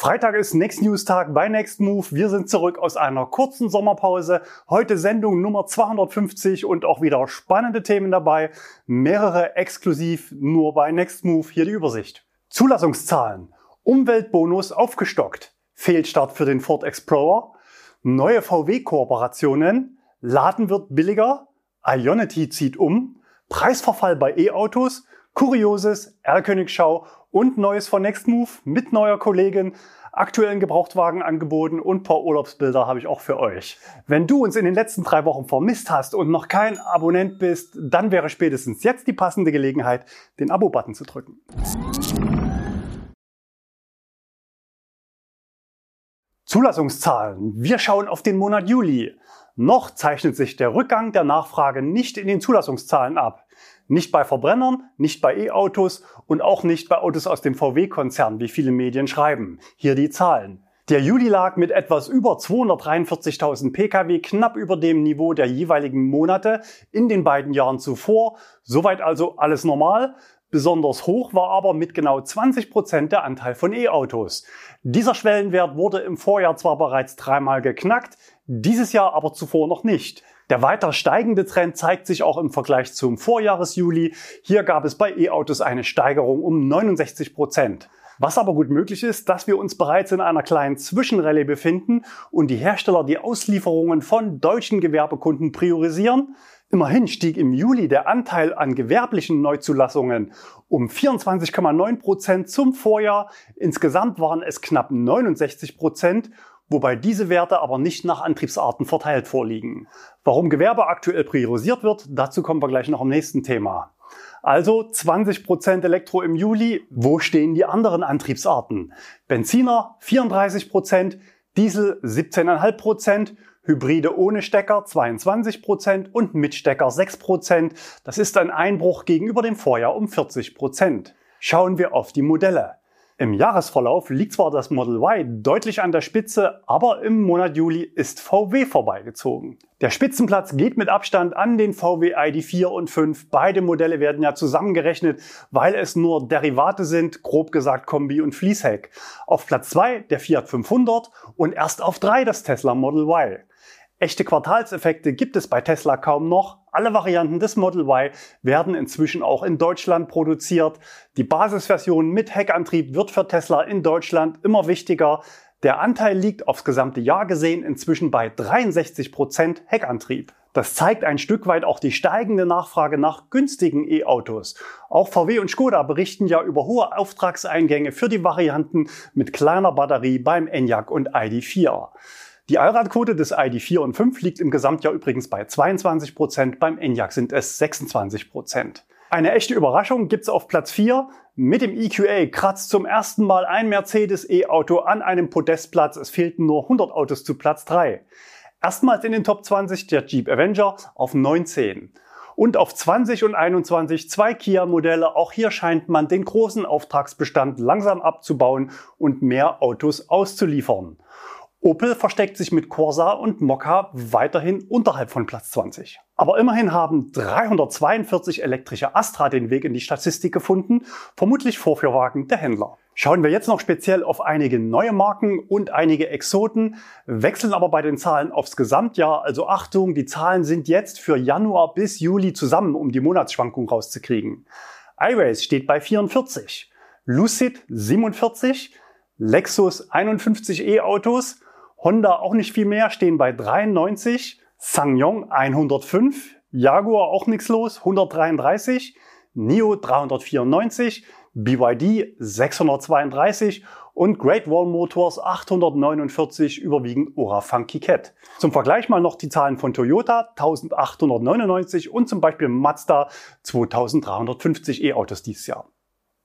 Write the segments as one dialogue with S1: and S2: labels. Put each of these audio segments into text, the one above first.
S1: Freitag ist Next News Tag bei Next Move. Wir sind zurück aus einer kurzen Sommerpause. Heute Sendung Nummer 250 und auch wieder spannende Themen dabei. Mehrere exklusiv nur bei Next Move. Hier die Übersicht. Zulassungszahlen. Umweltbonus aufgestockt. Fehlstart für den Ford Explorer. Neue VW-Kooperationen. Laden wird billiger. Ionity zieht um. Preisverfall bei E-Autos. Kurioses, R-Königschau und Neues von Nextmove mit neuer Kollegin, aktuellen Gebrauchtwagen angeboten und paar Urlaubsbilder habe ich auch für euch. Wenn du uns in den letzten drei Wochen vermisst hast und noch kein Abonnent bist, dann wäre spätestens jetzt die passende Gelegenheit, den Abo-Button zu drücken. Zulassungszahlen. Wir schauen auf den Monat Juli. Noch zeichnet sich der Rückgang der Nachfrage nicht in den Zulassungszahlen ab. Nicht bei Verbrennern, nicht bei E-Autos und auch nicht bei Autos aus dem VW-Konzern, wie viele Medien schreiben. Hier die Zahlen. Der Juli lag mit etwas über 243.000 Pkw knapp über dem Niveau der jeweiligen Monate in den beiden Jahren zuvor. Soweit also alles normal. Besonders hoch war aber mit genau 20 Prozent der Anteil von E-Autos. Dieser Schwellenwert wurde im Vorjahr zwar bereits dreimal geknackt, dieses Jahr aber zuvor noch nicht. Der weiter steigende Trend zeigt sich auch im Vergleich zum Vorjahresjuli. Hier gab es bei E-Autos eine Steigerung um 69 Prozent. Was aber gut möglich ist, dass wir uns bereits in einer kleinen Zwischenrallye befinden und die Hersteller die Auslieferungen von deutschen Gewerbekunden priorisieren. Immerhin stieg im Juli der Anteil an gewerblichen Neuzulassungen um 24,9 Prozent zum Vorjahr. Insgesamt waren es knapp 69 Prozent wobei diese Werte aber nicht nach Antriebsarten verteilt vorliegen. Warum Gewerbe aktuell priorisiert wird, dazu kommen wir gleich noch im nächsten Thema. Also 20% Elektro im Juli. Wo stehen die anderen Antriebsarten? Benziner 34%, Diesel 17,5%, Hybride ohne Stecker 22% und mit Stecker 6%. Das ist ein Einbruch gegenüber dem Vorjahr um 40%. Schauen wir auf die Modelle. Im Jahresverlauf liegt zwar das Model Y deutlich an der Spitze, aber im Monat Juli ist VW vorbeigezogen. Der Spitzenplatz geht mit Abstand an den VW ID4 und 5. Beide Modelle werden ja zusammengerechnet, weil es nur Derivate sind, grob gesagt Kombi und Fließheck. Auf Platz 2 der Fiat 500 und erst auf 3 das Tesla Model Y. Echte Quartalseffekte gibt es bei Tesla kaum noch. Alle Varianten des Model Y werden inzwischen auch in Deutschland produziert. Die Basisversion mit Heckantrieb wird für Tesla in Deutschland immer wichtiger. Der Anteil liegt aufs gesamte Jahr gesehen inzwischen bei 63 Prozent Heckantrieb. Das zeigt ein Stück weit auch die steigende Nachfrage nach günstigen E-Autos. Auch VW und Skoda berichten ja über hohe Auftragseingänge für die Varianten mit kleiner Batterie beim Enyaq und ID4. Die Allradquote des ID4 und 5 liegt im Gesamtjahr übrigens bei 22%, Prozent, beim Enyaq sind es 26%. Prozent. Eine echte Überraschung gibt's auf Platz 4. Mit dem EQA kratzt zum ersten Mal ein Mercedes E-Auto an einem Podestplatz. Es fehlten nur 100 Autos zu Platz 3. Erstmals in den Top 20 der Jeep Avenger auf 19. Und auf 20 und 21 zwei Kia-Modelle. Auch hier scheint man den großen Auftragsbestand langsam abzubauen und mehr Autos auszuliefern. Opel versteckt sich mit Corsa und Mokka weiterhin unterhalb von Platz 20. Aber immerhin haben 342 elektrische Astra den Weg in die Statistik gefunden, vermutlich Vorführwagen der Händler. Schauen wir jetzt noch speziell auf einige neue Marken und einige Exoten, wechseln aber bei den Zahlen aufs Gesamtjahr. Also Achtung, die Zahlen sind jetzt für Januar bis Juli zusammen, um die Monatsschwankung rauszukriegen. iRace steht bei 44, Lucid 47, Lexus 51 E-Autos, Honda auch nicht viel mehr, stehen bei 93, SsangYong 105, Jaguar auch nichts los, 133, NIO 394, BYD 632 und Great Wall Motors 849, überwiegend Ora Funky Cat. Zum Vergleich mal noch die Zahlen von Toyota 1899 und zum Beispiel Mazda 2350 E-Autos dieses Jahr.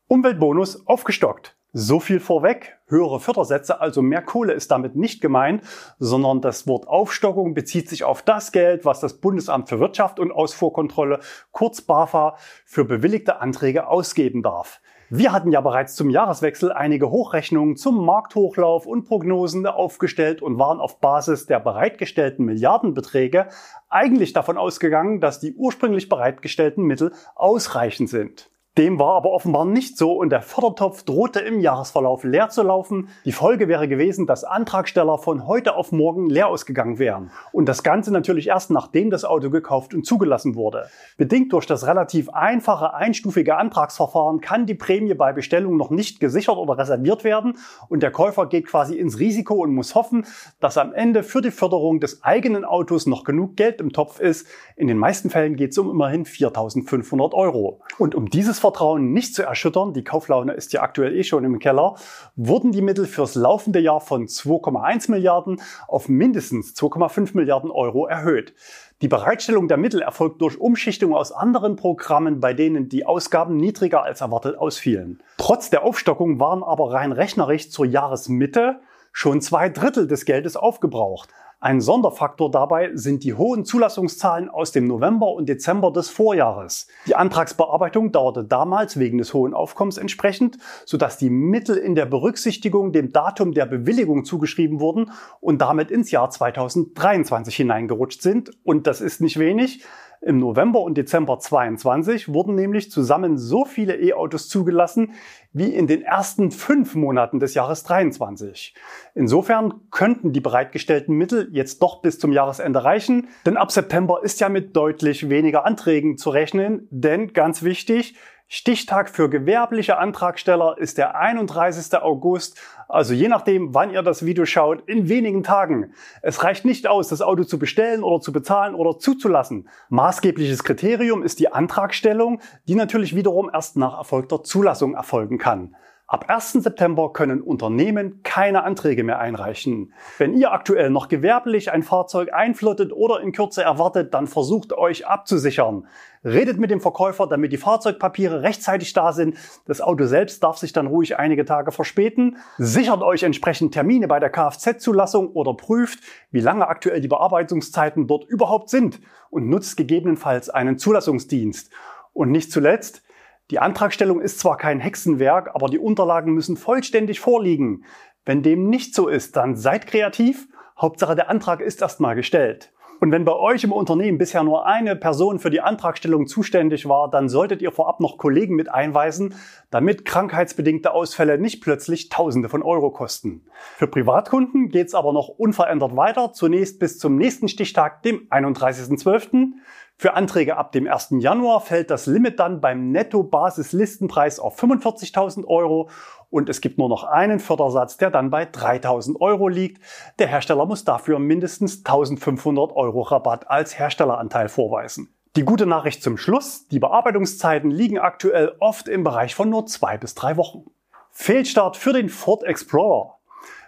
S1: Umweltbonus aufgestockt. So viel vorweg. Höhere Fördersätze, also mehr Kohle ist damit nicht gemeint, sondern das Wort Aufstockung bezieht sich auf das Geld, was das Bundesamt für Wirtschaft und Ausfuhrkontrolle, kurz BAFA, für bewilligte Anträge ausgeben darf. Wir hatten ja bereits zum Jahreswechsel einige Hochrechnungen zum Markthochlauf und Prognosen aufgestellt und waren auf Basis der bereitgestellten Milliardenbeträge eigentlich davon ausgegangen, dass die ursprünglich bereitgestellten Mittel ausreichend sind. Dem war aber offenbar nicht so und der Fördertopf drohte im Jahresverlauf leer zu laufen. Die Folge wäre gewesen, dass Antragsteller von heute auf morgen leer ausgegangen wären. Und das Ganze natürlich erst nachdem das Auto gekauft und zugelassen wurde. Bedingt durch das relativ einfache einstufige Antragsverfahren kann die Prämie bei Bestellung noch nicht gesichert oder reserviert werden und der Käufer geht quasi ins Risiko und muss hoffen, dass am Ende für die Förderung des eigenen Autos noch genug Geld im Topf ist. In den meisten Fällen geht es um immerhin 4.500 Euro. Und um dieses Selbstvertrauen nicht zu erschüttern, die Kauflaune ist ja aktuell eh schon im Keller, wurden die Mittel fürs laufende Jahr von 2,1 Milliarden auf mindestens 2,5 Milliarden Euro erhöht. Die Bereitstellung der Mittel erfolgt durch Umschichtung aus anderen Programmen, bei denen die Ausgaben niedriger als erwartet ausfielen. Trotz der Aufstockung waren aber rein rechnerisch zur Jahresmitte schon zwei Drittel des Geldes aufgebraucht. Ein Sonderfaktor dabei sind die hohen Zulassungszahlen aus dem November und Dezember des Vorjahres. Die Antragsbearbeitung dauerte damals wegen des hohen Aufkommens entsprechend, sodass die Mittel in der Berücksichtigung dem Datum der Bewilligung zugeschrieben wurden und damit ins Jahr 2023 hineingerutscht sind. Und das ist nicht wenig. Im November und Dezember 22 wurden nämlich zusammen so viele E-Autos zugelassen wie in den ersten fünf Monaten des Jahres 23. Insofern könnten die bereitgestellten Mittel jetzt doch bis zum Jahresende reichen, denn ab September ist ja mit deutlich weniger Anträgen zu rechnen, denn ganz wichtig, Stichtag für gewerbliche Antragsteller ist der 31. August, also je nachdem, wann ihr das Video schaut, in wenigen Tagen. Es reicht nicht aus, das Auto zu bestellen oder zu bezahlen oder zuzulassen. Maßgebliches Kriterium ist die Antragstellung, die natürlich wiederum erst nach erfolgter Zulassung erfolgen kann. Ab 1. September können Unternehmen keine Anträge mehr einreichen. Wenn ihr aktuell noch gewerblich ein Fahrzeug einflottet oder in Kürze erwartet, dann versucht euch abzusichern. Redet mit dem Verkäufer, damit die Fahrzeugpapiere rechtzeitig da sind. Das Auto selbst darf sich dann ruhig einige Tage verspäten. Sichert euch entsprechend Termine bei der Kfz-Zulassung oder prüft, wie lange aktuell die Bearbeitungszeiten dort überhaupt sind und nutzt gegebenenfalls einen Zulassungsdienst. Und nicht zuletzt, die Antragstellung ist zwar kein Hexenwerk, aber die Unterlagen müssen vollständig vorliegen. Wenn dem nicht so ist, dann seid kreativ. Hauptsache der Antrag ist erstmal gestellt. Und wenn bei euch im Unternehmen bisher nur eine Person für die Antragstellung zuständig war, dann solltet ihr vorab noch Kollegen mit einweisen, damit krankheitsbedingte Ausfälle nicht plötzlich Tausende von Euro kosten. Für Privatkunden geht es aber noch unverändert weiter, zunächst bis zum nächsten Stichtag, dem 31.12. Für Anträge ab dem 1. Januar fällt das Limit dann beim Netto-Basis-Listenpreis auf 45.000 Euro und es gibt nur noch einen Fördersatz, der dann bei 3.000 Euro liegt. Der Hersteller muss dafür mindestens 1.500 Euro Rabatt als Herstelleranteil vorweisen. Die gute Nachricht zum Schluss, die Bearbeitungszeiten liegen aktuell oft im Bereich von nur zwei bis drei Wochen. Fehlstart für den Ford Explorer.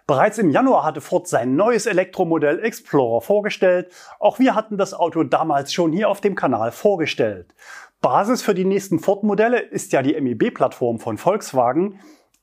S1: Bereits im Januar hatte Ford sein neues Elektromodell Explorer vorgestellt. Auch wir hatten das Auto damals schon hier auf dem Kanal vorgestellt. Basis für die nächsten Ford-Modelle ist ja die MEB-Plattform von Volkswagen.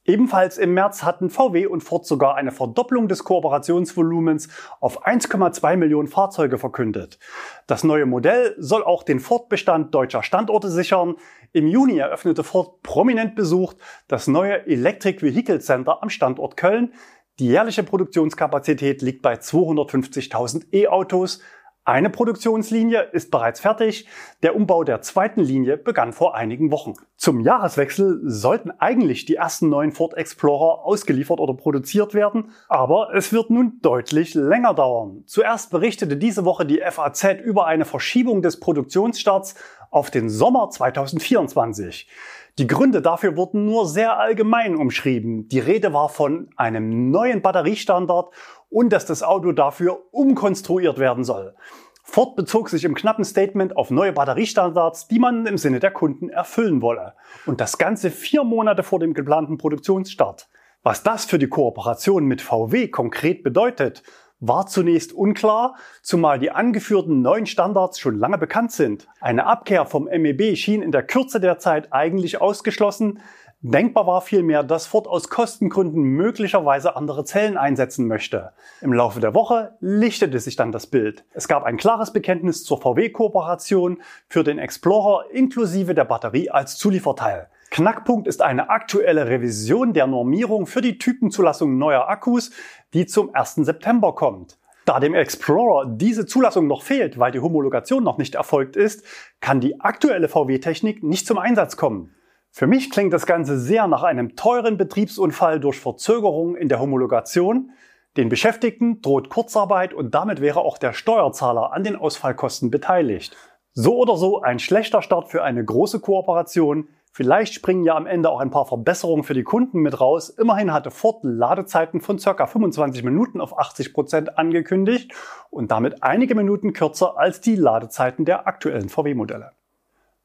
S1: Ebenfalls im März hatten VW und Ford sogar eine Verdopplung des Kooperationsvolumens auf 1,2 Millionen Fahrzeuge verkündet. Das neue Modell soll auch den Ford-Bestand deutscher Standorte sichern. Im Juni eröffnete Ford prominent besucht das neue Electric Vehicle Center am Standort Köln. Die jährliche Produktionskapazität liegt bei 250.000 E-Autos. Eine Produktionslinie ist bereits fertig. Der Umbau der zweiten Linie begann vor einigen Wochen. Zum Jahreswechsel sollten eigentlich die ersten neuen Ford Explorer ausgeliefert oder produziert werden, aber es wird nun deutlich länger dauern. Zuerst berichtete diese Woche die FAZ über eine Verschiebung des Produktionsstarts auf den Sommer 2024. Die Gründe dafür wurden nur sehr allgemein umschrieben. Die Rede war von einem neuen Batteriestandard und dass das Auto dafür umkonstruiert werden soll. Ford bezog sich im knappen Statement auf neue Batteriestandards, die man im Sinne der Kunden erfüllen wolle. Und das Ganze vier Monate vor dem geplanten Produktionsstart. Was das für die Kooperation mit VW konkret bedeutet, war zunächst unklar, zumal die angeführten neuen Standards schon lange bekannt sind. Eine Abkehr vom MEB schien in der Kürze der Zeit eigentlich ausgeschlossen. Denkbar war vielmehr, dass Ford aus Kostengründen möglicherweise andere Zellen einsetzen möchte. Im Laufe der Woche lichtete sich dann das Bild. Es gab ein klares Bekenntnis zur VW-Kooperation für den Explorer inklusive der Batterie als Zulieferteil. Knackpunkt ist eine aktuelle Revision der Normierung für die Typenzulassung neuer Akkus, die zum 1. September kommt. Da dem Explorer diese Zulassung noch fehlt, weil die Homologation noch nicht erfolgt ist, kann die aktuelle VW-Technik nicht zum Einsatz kommen. Für mich klingt das Ganze sehr nach einem teuren Betriebsunfall durch Verzögerung in der Homologation. Den Beschäftigten droht Kurzarbeit und damit wäre auch der Steuerzahler an den Ausfallkosten beteiligt. So oder so ein schlechter Start für eine große Kooperation. Vielleicht springen ja am Ende auch ein paar Verbesserungen für die Kunden mit raus. Immerhin hatte Ford Ladezeiten von ca. 25 Minuten auf 80 Prozent angekündigt und damit einige Minuten kürzer als die Ladezeiten der aktuellen VW-Modelle.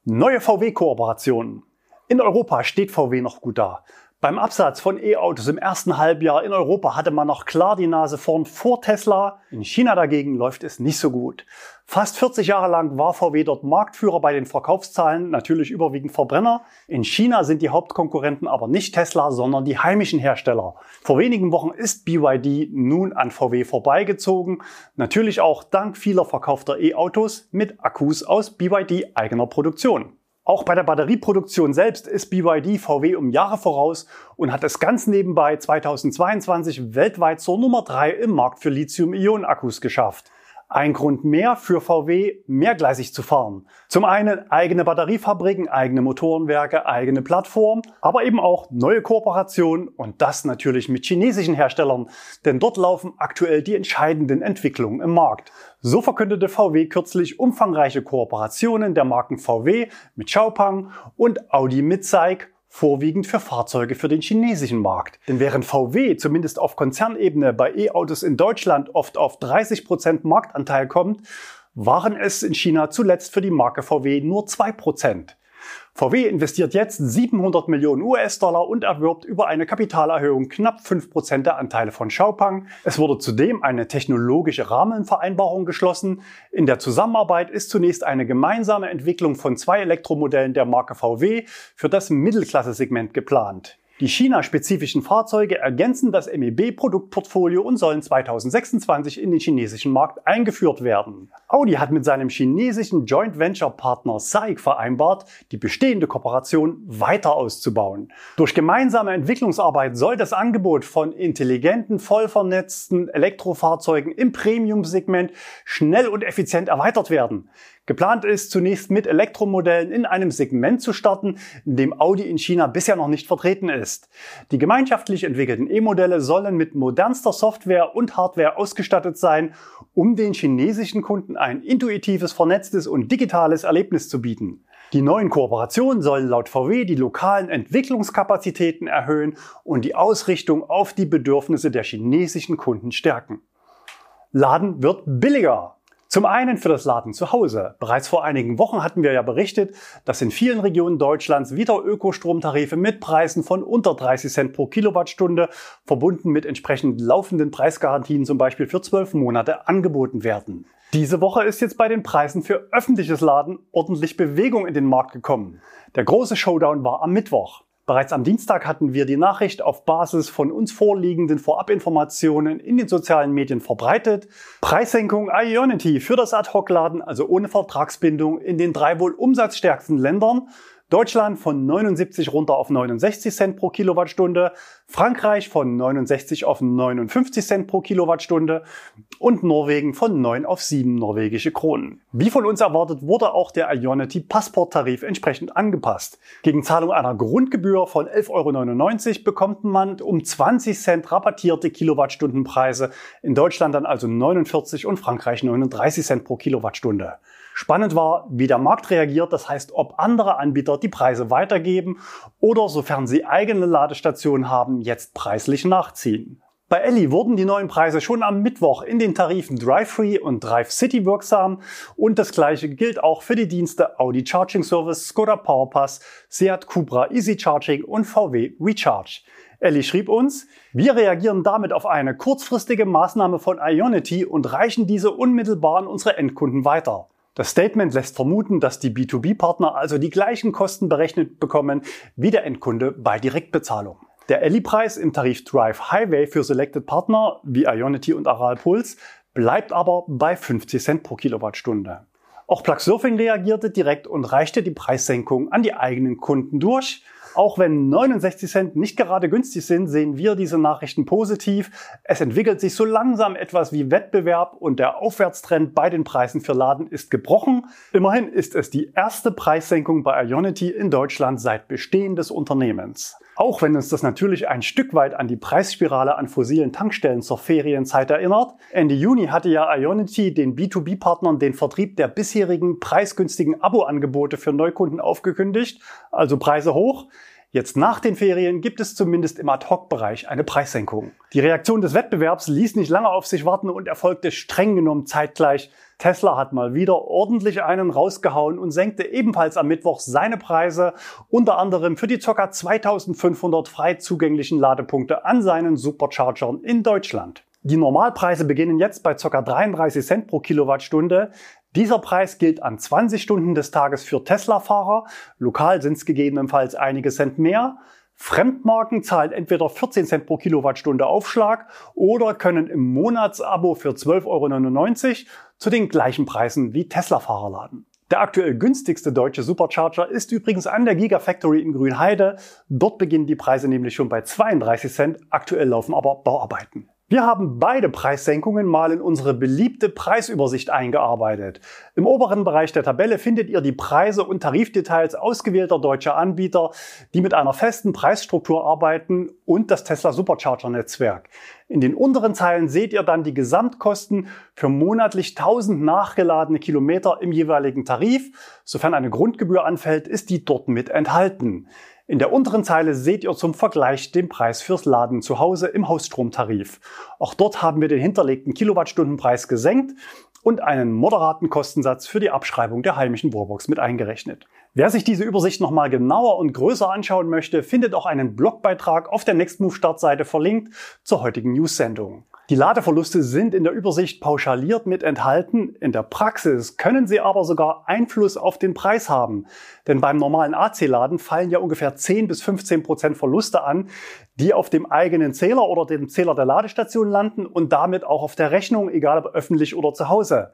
S1: Neue VW-Kooperationen. In Europa steht VW noch gut da. Beim Absatz von E-Autos im ersten Halbjahr in Europa hatte man noch klar die Nase vorn vor Tesla. In China dagegen läuft es nicht so gut. Fast 40 Jahre lang war VW dort Marktführer bei den Verkaufszahlen, natürlich überwiegend Verbrenner. In China sind die Hauptkonkurrenten aber nicht Tesla, sondern die heimischen Hersteller. Vor wenigen Wochen ist BYD nun an VW vorbeigezogen. Natürlich auch dank vieler verkaufter E-Autos mit Akkus aus BYD eigener Produktion. Auch bei der Batterieproduktion selbst ist BYD VW um Jahre voraus und hat es ganz nebenbei 2022 weltweit zur Nummer 3 im Markt für Lithium-Ionen-Akkus geschafft. Ein Grund mehr für VW, mehrgleisig zu fahren. Zum einen eigene Batteriefabriken, eigene Motorenwerke, eigene Plattform, aber eben auch neue Kooperationen und das natürlich mit chinesischen Herstellern, denn dort laufen aktuell die entscheidenden Entwicklungen im Markt. So verkündete VW kürzlich umfangreiche Kooperationen der Marken VW mit Xiaopeng und Audi mit SAIC vorwiegend für Fahrzeuge für den chinesischen Markt. Denn während VW zumindest auf Konzernebene bei E-Autos in Deutschland oft auf 30 Prozent Marktanteil kommt, waren es in China zuletzt für die Marke VW nur 2%. VW investiert jetzt 700 Millionen US-Dollar und erwirbt über eine Kapitalerhöhung knapp 5% der Anteile von Xiaopeng. Es wurde zudem eine technologische Rahmenvereinbarung geschlossen. In der Zusammenarbeit ist zunächst eine gemeinsame Entwicklung von zwei Elektromodellen der Marke VW für das Mittelklasse-Segment geplant. Die China-spezifischen Fahrzeuge ergänzen das MEB-Produktportfolio und sollen 2026 in den chinesischen Markt eingeführt werden. Audi hat mit seinem chinesischen Joint Venture Partner SAIC vereinbart, die bestehende Kooperation weiter auszubauen. Durch gemeinsame Entwicklungsarbeit soll das Angebot von intelligenten, voll vernetzten Elektrofahrzeugen im Premium-Segment schnell und effizient erweitert werden. Geplant ist zunächst mit Elektromodellen in einem Segment zu starten, in dem Audi in China bisher noch nicht vertreten ist. Die gemeinschaftlich entwickelten E-Modelle sollen mit modernster Software und Hardware ausgestattet sein, um den chinesischen Kunden ein intuitives, vernetztes und digitales Erlebnis zu bieten. Die neuen Kooperationen sollen laut VW die lokalen Entwicklungskapazitäten erhöhen und die Ausrichtung auf die Bedürfnisse der chinesischen Kunden stärken. Laden wird billiger. Zum einen für das Laden zu Hause. Bereits vor einigen Wochen hatten wir ja berichtet, dass in vielen Regionen Deutschlands wieder Ökostromtarife mit Preisen von unter 30 Cent pro Kilowattstunde, verbunden mit entsprechend laufenden Preisgarantien zum Beispiel für zwölf Monate angeboten werden. Diese Woche ist jetzt bei den Preisen für öffentliches Laden ordentlich Bewegung in den Markt gekommen. Der große Showdown war am Mittwoch. Bereits am Dienstag hatten wir die Nachricht auf Basis von uns vorliegenden Vorabinformationen in den sozialen Medien verbreitet. Preissenkung Ionity für das Ad-Hoc-Laden, also ohne Vertragsbindung, in den drei wohl umsatzstärksten Ländern. Deutschland von 79 runter auf 69 Cent pro Kilowattstunde, Frankreich von 69 auf 59 Cent pro Kilowattstunde und Norwegen von 9 auf 7 norwegische Kronen. Wie von uns erwartet, wurde auch der Ionity Passporttarif entsprechend angepasst. Gegen Zahlung einer Grundgebühr von 11,99 Euro bekommt man um 20 Cent rabattierte Kilowattstundenpreise, in Deutschland dann also 49 und Frankreich 39 Cent pro Kilowattstunde. Spannend war, wie der Markt reagiert, das heißt, ob andere Anbieter die Preise weitergeben oder sofern sie eigene Ladestationen haben, jetzt preislich nachziehen. Bei Elli wurden die neuen Preise schon am Mittwoch in den Tarifen Drive Free und Drive City wirksam und das gleiche gilt auch für die Dienste Audi Charging Service, Skoda Powerpass, Seat Cupra Easy Charging und VW Recharge. Elli schrieb uns, wir reagieren damit auf eine kurzfristige Maßnahme von Ionity und reichen diese unmittelbar an unsere Endkunden weiter. Das Statement lässt vermuten, dass die B2B-Partner also die gleichen Kosten berechnet bekommen wie der Endkunde bei Direktbezahlung. Der Elli-Preis im Tarif Drive Highway für Selected Partner wie Ionity und Aral Pulse bleibt aber bei 50 Cent pro Kilowattstunde. Auch Plug Surfing reagierte direkt und reichte die Preissenkung an die eigenen Kunden durch. Auch wenn 69 Cent nicht gerade günstig sind, sehen wir diese Nachrichten positiv. Es entwickelt sich so langsam etwas wie Wettbewerb und der Aufwärtstrend bei den Preisen für Laden ist gebrochen. Immerhin ist es die erste Preissenkung bei Ionity in Deutschland seit Bestehen des Unternehmens. Auch wenn uns das natürlich ein Stück weit an die Preisspirale an fossilen Tankstellen zur Ferienzeit erinnert. Ende Juni hatte ja Ionity den B2B-Partnern den Vertrieb der bisherigen preisgünstigen Abo-Angebote für Neukunden aufgekündigt, also Preise hoch. Jetzt nach den Ferien gibt es zumindest im Ad-Hoc-Bereich eine Preissenkung. Die Reaktion des Wettbewerbs ließ nicht lange auf sich warten und erfolgte streng genommen zeitgleich. Tesla hat mal wieder ordentlich einen rausgehauen und senkte ebenfalls am Mittwoch seine Preise, unter anderem für die ca. 2500 frei zugänglichen Ladepunkte an seinen Superchargern in Deutschland. Die Normalpreise beginnen jetzt bei ca. 33 Cent pro Kilowattstunde. Dieser Preis gilt an 20 Stunden des Tages für Tesla-Fahrer. Lokal sind es gegebenenfalls einige Cent mehr. Fremdmarken zahlen entweder 14 Cent pro Kilowattstunde Aufschlag oder können im Monatsabo für 12,99 Euro zu den gleichen Preisen wie Tesla-Fahrer laden. Der aktuell günstigste deutsche Supercharger ist übrigens an der Gigafactory in Grünheide. Dort beginnen die Preise nämlich schon bei 32 Cent. Aktuell laufen aber Bauarbeiten. Wir haben beide Preissenkungen mal in unsere beliebte Preisübersicht eingearbeitet. Im oberen Bereich der Tabelle findet ihr die Preise und Tarifdetails ausgewählter deutscher Anbieter, die mit einer festen Preisstruktur arbeiten und das Tesla Supercharger Netzwerk. In den unteren Zeilen seht ihr dann die Gesamtkosten für monatlich 1000 nachgeladene Kilometer im jeweiligen Tarif. Sofern eine Grundgebühr anfällt, ist die dort mit enthalten. In der unteren Zeile seht ihr zum Vergleich den Preis fürs Laden zu Hause im Hausstromtarif. Auch dort haben wir den hinterlegten Kilowattstundenpreis gesenkt und einen moderaten Kostensatz für die Abschreibung der heimischen Wallbox mit eingerechnet. Wer sich diese Übersicht nochmal genauer und größer anschauen möchte, findet auch einen Blogbeitrag auf der Nextmove Startseite verlinkt zur heutigen News-Sendung. Die Ladeverluste sind in der Übersicht pauschaliert mit enthalten. In der Praxis können sie aber sogar Einfluss auf den Preis haben. Denn beim normalen AC-Laden fallen ja ungefähr 10 bis 15 Prozent Verluste an, die auf dem eigenen Zähler oder dem Zähler der Ladestation landen und damit auch auf der Rechnung, egal ob öffentlich oder zu Hause.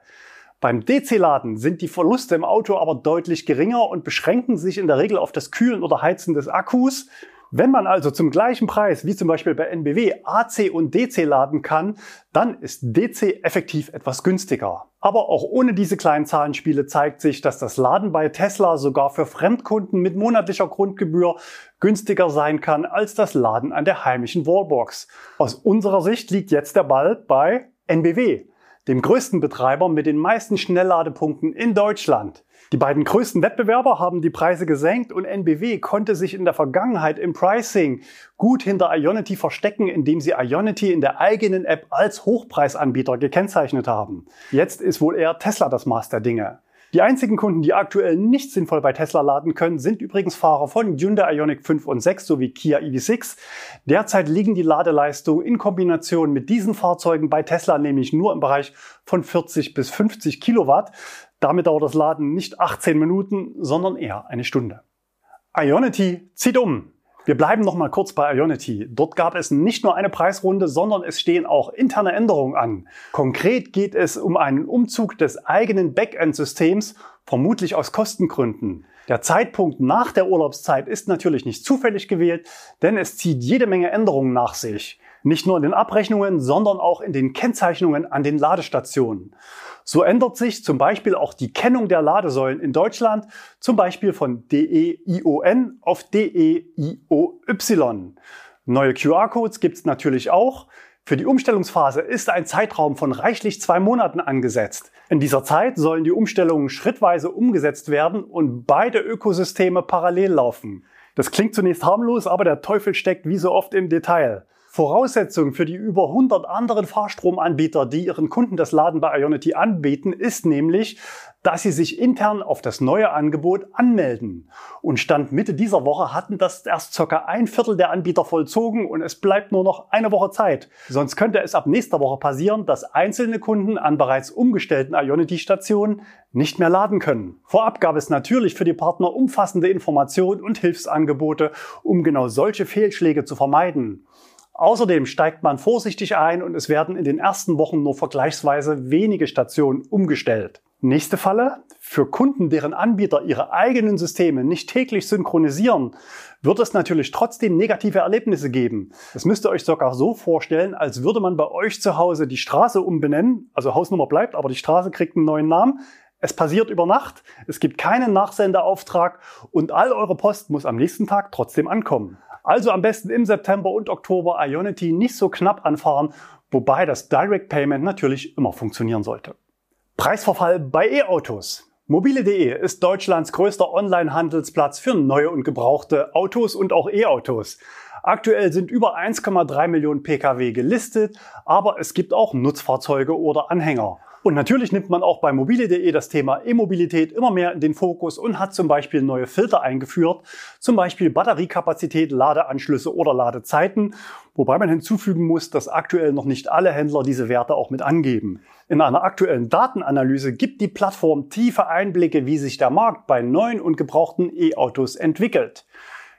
S1: Beim DC-Laden sind die Verluste im Auto aber deutlich geringer und beschränken sich in der Regel auf das Kühlen oder Heizen des Akkus. Wenn man also zum gleichen Preis wie zum Beispiel bei NBW AC und DC laden kann, dann ist DC effektiv etwas günstiger. Aber auch ohne diese kleinen Zahlenspiele zeigt sich, dass das Laden bei Tesla sogar für Fremdkunden mit monatlicher Grundgebühr günstiger sein kann als das Laden an der heimischen Wallbox. Aus unserer Sicht liegt jetzt der Ball bei NBW, dem größten Betreiber mit den meisten Schnellladepunkten in Deutschland. Die beiden größten Wettbewerber haben die Preise gesenkt und NBW konnte sich in der Vergangenheit im Pricing gut hinter Ionity verstecken, indem sie Ionity in der eigenen App als Hochpreisanbieter gekennzeichnet haben. Jetzt ist wohl eher Tesla das Maß der Dinge. Die einzigen Kunden, die aktuell nicht sinnvoll bei Tesla laden können, sind übrigens Fahrer von Hyundai Ioniq 5 und 6 sowie Kia EV6. Derzeit liegen die Ladeleistungen in Kombination mit diesen Fahrzeugen bei Tesla nämlich nur im Bereich von 40 bis 50 Kilowatt. Damit dauert das Laden nicht 18 Minuten, sondern eher eine Stunde. Ionity zieht um. Wir bleiben noch mal kurz bei Ionity. Dort gab es nicht nur eine Preisrunde, sondern es stehen auch interne Änderungen an. Konkret geht es um einen Umzug des eigenen Backend-Systems, vermutlich aus Kostengründen. Der Zeitpunkt nach der Urlaubszeit ist natürlich nicht zufällig gewählt, denn es zieht jede Menge Änderungen nach sich. Nicht nur in den Abrechnungen, sondern auch in den Kennzeichnungen an den Ladestationen. So ändert sich zum Beispiel auch die Kennung der Ladesäulen in Deutschland, zum Beispiel von DEION auf DEIOY. Neue QR-Codes gibt es natürlich auch. Für die Umstellungsphase ist ein Zeitraum von reichlich zwei Monaten angesetzt. In dieser Zeit sollen die Umstellungen schrittweise umgesetzt werden und beide Ökosysteme parallel laufen. Das klingt zunächst harmlos, aber der Teufel steckt wie so oft im Detail. Voraussetzung für die über 100 anderen Fahrstromanbieter, die ihren Kunden das Laden bei Ionity anbieten, ist nämlich, dass sie sich intern auf das neue Angebot anmelden. Und Stand Mitte dieser Woche hatten das erst ca. ein Viertel der Anbieter vollzogen und es bleibt nur noch eine Woche Zeit. Sonst könnte es ab nächster Woche passieren, dass einzelne Kunden an bereits umgestellten Ionity-Stationen nicht mehr laden können. Vorab gab es natürlich für die Partner umfassende Informationen und Hilfsangebote, um genau solche Fehlschläge zu vermeiden. Außerdem steigt man vorsichtig ein und es werden in den ersten Wochen nur vergleichsweise wenige Stationen umgestellt. Nächste Falle. Für Kunden, deren Anbieter ihre eigenen Systeme nicht täglich synchronisieren, wird es natürlich trotzdem negative Erlebnisse geben. Das müsst ihr euch sogar so vorstellen, als würde man bei euch zu Hause die Straße umbenennen. Also Hausnummer bleibt, aber die Straße kriegt einen neuen Namen. Es passiert über Nacht, es gibt keinen Nachsendeauftrag und all eure Post muss am nächsten Tag trotzdem ankommen. Also am besten im September und Oktober Ionity nicht so knapp anfahren, wobei das Direct Payment natürlich immer funktionieren sollte. Preisverfall bei E-Autos. Mobile.de ist Deutschlands größter Online-Handelsplatz für neue und gebrauchte Autos und auch E-Autos. Aktuell sind über 1,3 Millionen Pkw gelistet, aber es gibt auch Nutzfahrzeuge oder Anhänger. Und natürlich nimmt man auch bei mobile.de das Thema E-Mobilität immer mehr in den Fokus und hat zum Beispiel neue Filter eingeführt, zum Beispiel Batteriekapazität, Ladeanschlüsse oder Ladezeiten, wobei man hinzufügen muss, dass aktuell noch nicht alle Händler diese Werte auch mit angeben. In einer aktuellen Datenanalyse gibt die Plattform tiefe Einblicke, wie sich der Markt bei neuen und gebrauchten E-Autos entwickelt.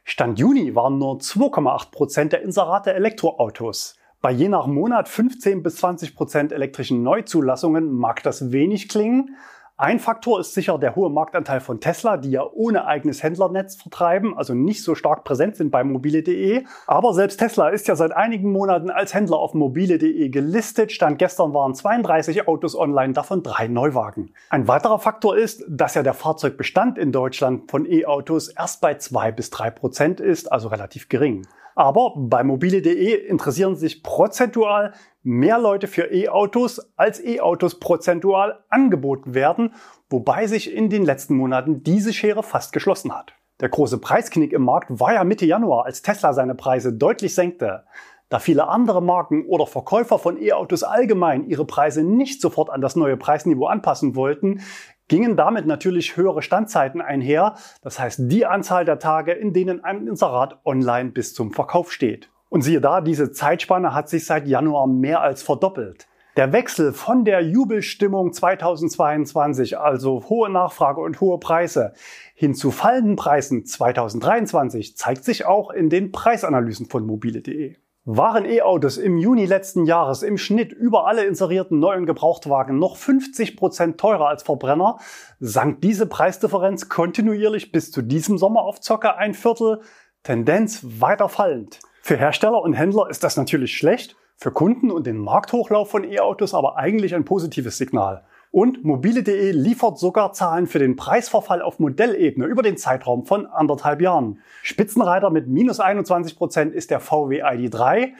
S1: Stand Juni waren nur 2,8 Prozent der Inserate Elektroautos. Bei je nach Monat 15 bis 20 Prozent elektrischen Neuzulassungen mag das wenig klingen. Ein Faktor ist sicher der hohe Marktanteil von Tesla, die ja ohne eigenes Händlernetz vertreiben, also nicht so stark präsent sind bei mobile.de. Aber selbst Tesla ist ja seit einigen Monaten als Händler auf mobile.de gelistet. Stand gestern waren 32 Autos online, davon drei Neuwagen. Ein weiterer Faktor ist, dass ja der Fahrzeugbestand in Deutschland von E-Autos erst bei zwei bis drei Prozent ist, also relativ gering. Aber bei mobile.de interessieren sich prozentual mehr Leute für E-Autos, als E-Autos prozentual angeboten werden, wobei sich in den letzten Monaten diese Schere fast geschlossen hat. Der große Preisknick im Markt war ja Mitte Januar, als Tesla seine Preise deutlich senkte. Da viele andere Marken oder Verkäufer von E-Autos allgemein ihre Preise nicht sofort an das neue Preisniveau anpassen wollten, gingen damit natürlich höhere Standzeiten einher, das heißt die Anzahl der Tage, in denen ein Inserat online bis zum Verkauf steht. Und siehe da, diese Zeitspanne hat sich seit Januar mehr als verdoppelt. Der Wechsel von der Jubelstimmung 2022, also hohe Nachfrage und hohe Preise, hin zu fallenden Preisen 2023 zeigt sich auch in den Preisanalysen von mobile.de. Waren E-Autos im Juni letzten Jahres im Schnitt über alle inserierten neuen Gebrauchtwagen noch 50 Prozent teurer als Verbrenner, sank diese Preisdifferenz kontinuierlich bis zu diesem Sommer auf ca. ein Viertel, Tendenz weiter fallend. Für Hersteller und Händler ist das natürlich schlecht, für Kunden und den Markthochlauf von E-Autos aber eigentlich ein positives Signal. Und mobile.de liefert sogar Zahlen für den Preisverfall auf Modellebene über den Zeitraum von anderthalb Jahren. Spitzenreiter mit minus 21 Prozent ist der VW ID3,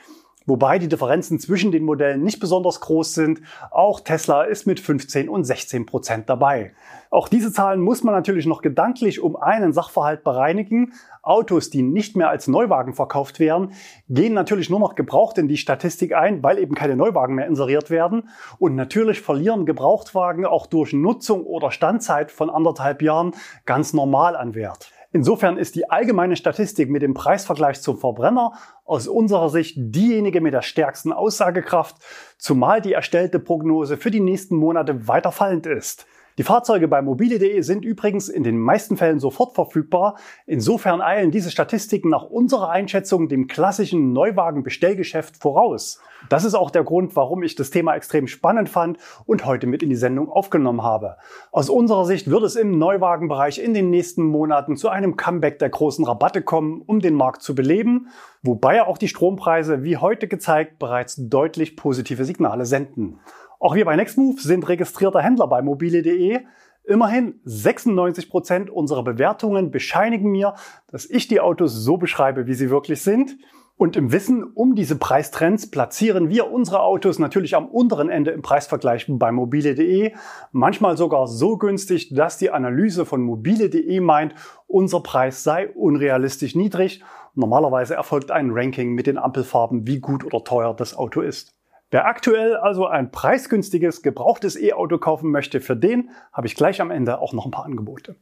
S1: wobei die Differenzen zwischen den Modellen nicht besonders groß sind. Auch Tesla ist mit 15 und 16 Prozent dabei. Auch diese Zahlen muss man natürlich noch gedanklich um einen Sachverhalt bereinigen. Autos, die nicht mehr als Neuwagen verkauft werden, gehen natürlich nur noch gebraucht in die Statistik ein, weil eben keine Neuwagen mehr inseriert werden. Und natürlich verlieren Gebrauchtwagen auch durch Nutzung oder Standzeit von anderthalb Jahren ganz normal an Wert. Insofern ist die allgemeine Statistik mit dem Preisvergleich zum Verbrenner aus unserer Sicht diejenige mit der stärksten Aussagekraft, zumal die erstellte Prognose für die nächsten Monate weiter fallend ist. Die Fahrzeuge bei mobile.de sind übrigens in den meisten Fällen sofort verfügbar. Insofern eilen diese Statistiken nach unserer Einschätzung dem klassischen Neuwagenbestellgeschäft voraus. Das ist auch der Grund, warum ich das Thema extrem spannend fand und heute mit in die Sendung aufgenommen habe. Aus unserer Sicht wird es im Neuwagenbereich in den nächsten Monaten zu einem Comeback der großen Rabatte kommen, um den Markt zu beleben, wobei auch die Strompreise, wie heute gezeigt, bereits deutlich positive Signale senden. Auch wir bei Nextmove sind registrierter Händler bei mobile.de. Immerhin 96 Prozent unserer Bewertungen bescheinigen mir, dass ich die Autos so beschreibe, wie sie wirklich sind. Und im Wissen um diese Preistrends platzieren wir unsere Autos natürlich am unteren Ende im Preisvergleich bei mobile.de. Manchmal sogar so günstig, dass die Analyse von mobile.de meint, unser Preis sei unrealistisch niedrig. Normalerweise erfolgt ein Ranking mit den Ampelfarben, wie gut oder teuer das Auto ist. Wer aktuell also ein preisgünstiges, gebrauchtes E-Auto kaufen möchte, für den habe ich gleich am Ende auch noch ein paar Angebote.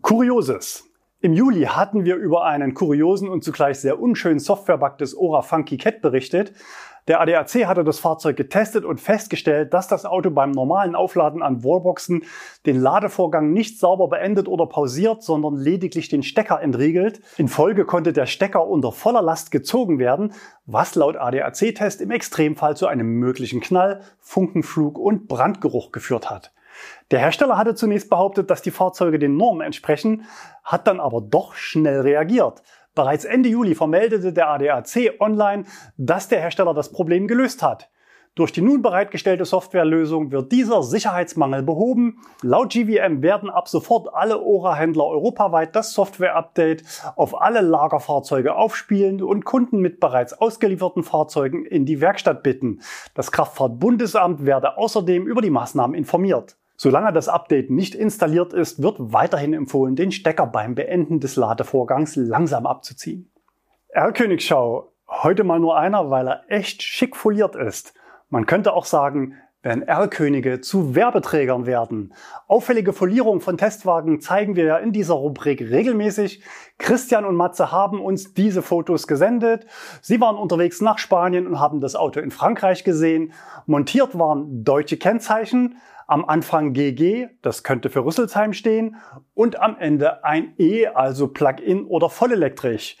S1: Kurioses. Im Juli hatten wir über einen kuriosen und zugleich sehr unschönen Softwarebug des Ora Funky Cat berichtet. Der ADAC hatte das Fahrzeug getestet und festgestellt, dass das Auto beim normalen Aufladen an Wallboxen den Ladevorgang nicht sauber beendet oder pausiert, sondern lediglich den Stecker entriegelt. In Folge konnte der Stecker unter voller Last gezogen werden, was laut ADAC-Test im Extremfall zu einem möglichen Knall, Funkenflug und Brandgeruch geführt hat. Der Hersteller hatte zunächst behauptet, dass die Fahrzeuge den Normen entsprechen, hat dann aber doch schnell reagiert. Bereits Ende Juli vermeldete der ADAC online, dass der Hersteller das Problem gelöst hat. Durch die nun bereitgestellte Softwarelösung wird dieser Sicherheitsmangel behoben. Laut GVM werden ab sofort alle Ora-Händler europaweit das Software-Update auf alle Lagerfahrzeuge aufspielen und Kunden mit bereits ausgelieferten Fahrzeugen in die Werkstatt bitten. Das Kraftfahrtbundesamt werde außerdem über die Maßnahmen informiert. Solange das Update nicht installiert ist, wird weiterhin empfohlen, den Stecker beim Beenden des Ladevorgangs langsam abzuziehen. R-Königschau. Heute mal nur einer, weil er echt schick foliert ist. Man könnte auch sagen, wenn R-Könige zu Werbeträgern werden. Auffällige Folierung von Testwagen zeigen wir ja in dieser Rubrik regelmäßig. Christian und Matze haben uns diese Fotos gesendet. Sie waren unterwegs nach Spanien und haben das Auto in Frankreich gesehen. Montiert waren deutsche Kennzeichen. Am Anfang GG, das könnte für Rüsselsheim stehen. Und am Ende ein E, also Plug-in oder vollelektrisch.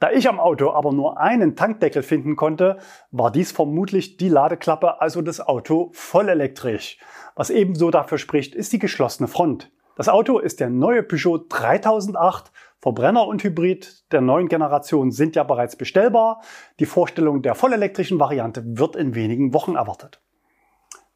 S1: Da ich am Auto aber nur einen Tankdeckel finden konnte, war dies vermutlich die Ladeklappe, also das Auto vollelektrisch. Was ebenso dafür spricht, ist die geschlossene Front. Das Auto ist der neue Peugeot 3008. Verbrenner und Hybrid der neuen Generation sind ja bereits bestellbar. Die Vorstellung der vollelektrischen Variante wird in wenigen Wochen erwartet.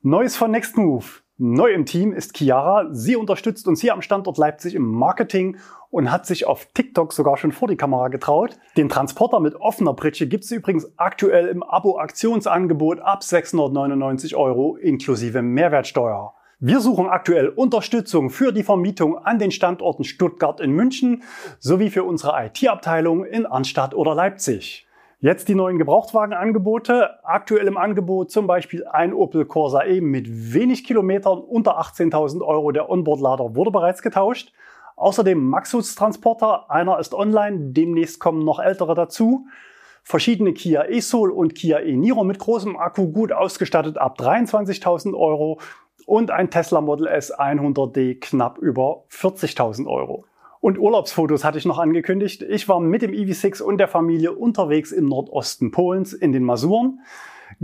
S1: Neues von Nextmove. Neu im Team ist Chiara. Sie unterstützt uns hier am Standort Leipzig im Marketing und hat sich auf TikTok sogar schon vor die Kamera getraut. Den Transporter mit offener Pritsche gibt es übrigens aktuell im Abo-Aktionsangebot ab 699 Euro inklusive Mehrwertsteuer. Wir suchen aktuell Unterstützung für die Vermietung an den Standorten Stuttgart in München sowie für unsere IT-Abteilung in Arnstadt oder Leipzig. Jetzt die neuen Gebrauchtwagenangebote. Aktuell im Angebot zum Beispiel ein Opel Corsa E mit wenig Kilometern unter 18.000 Euro. Der Onboard-Lader wurde bereits getauscht. Außerdem Maxus Transporter, einer ist online, demnächst kommen noch ältere dazu. Verschiedene Kia e-Soul und Kia e-Niro mit großem Akku gut ausgestattet ab 23.000 Euro und ein Tesla Model S 100D knapp über 40.000 Euro. Und Urlaubsfotos hatte ich noch angekündigt. Ich war mit dem EV6 und der Familie unterwegs im Nordosten Polens in den Masuren.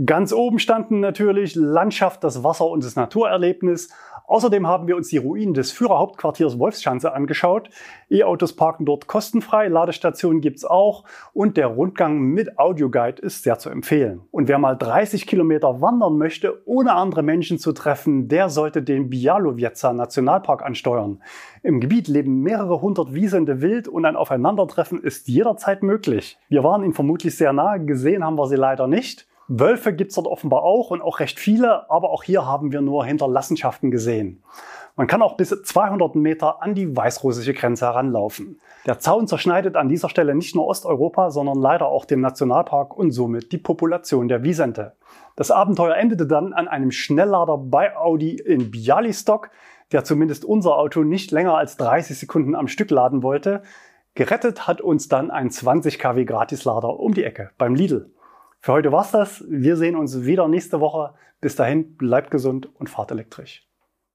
S1: Ganz oben standen natürlich Landschaft, das Wasser und das Naturerlebnis. Außerdem haben wir uns die Ruinen des Führerhauptquartiers Wolfschanze angeschaut. E-Autos parken dort kostenfrei, Ladestationen gibt's auch und der Rundgang mit Audioguide ist sehr zu empfehlen. Und wer mal 30 Kilometer wandern möchte, ohne andere Menschen zu treffen, der sollte den Bialowieza Nationalpark ansteuern. Im Gebiet leben mehrere hundert wiesende Wild und ein Aufeinandertreffen ist jederzeit möglich. Wir waren ihnen vermutlich sehr nahe, gesehen haben wir sie leider nicht. Wölfe gibt's dort offenbar auch und auch recht viele, aber auch hier haben wir nur Hinterlassenschaften gesehen. Man kann auch bis 200 Meter an die weißrussische Grenze heranlaufen. Der Zaun zerschneidet an dieser Stelle nicht nur Osteuropa, sondern leider auch den Nationalpark und somit die Population der Wiesente. Das Abenteuer endete dann an einem Schnelllader bei Audi in Bialystok, der zumindest unser Auto nicht länger als 30 Sekunden am Stück laden wollte. Gerettet hat uns dann ein 20 kW Gratislader um die Ecke beim Lidl. Für heute war's das. Wir sehen uns wieder nächste Woche. Bis dahin, bleibt gesund und fahrt elektrisch.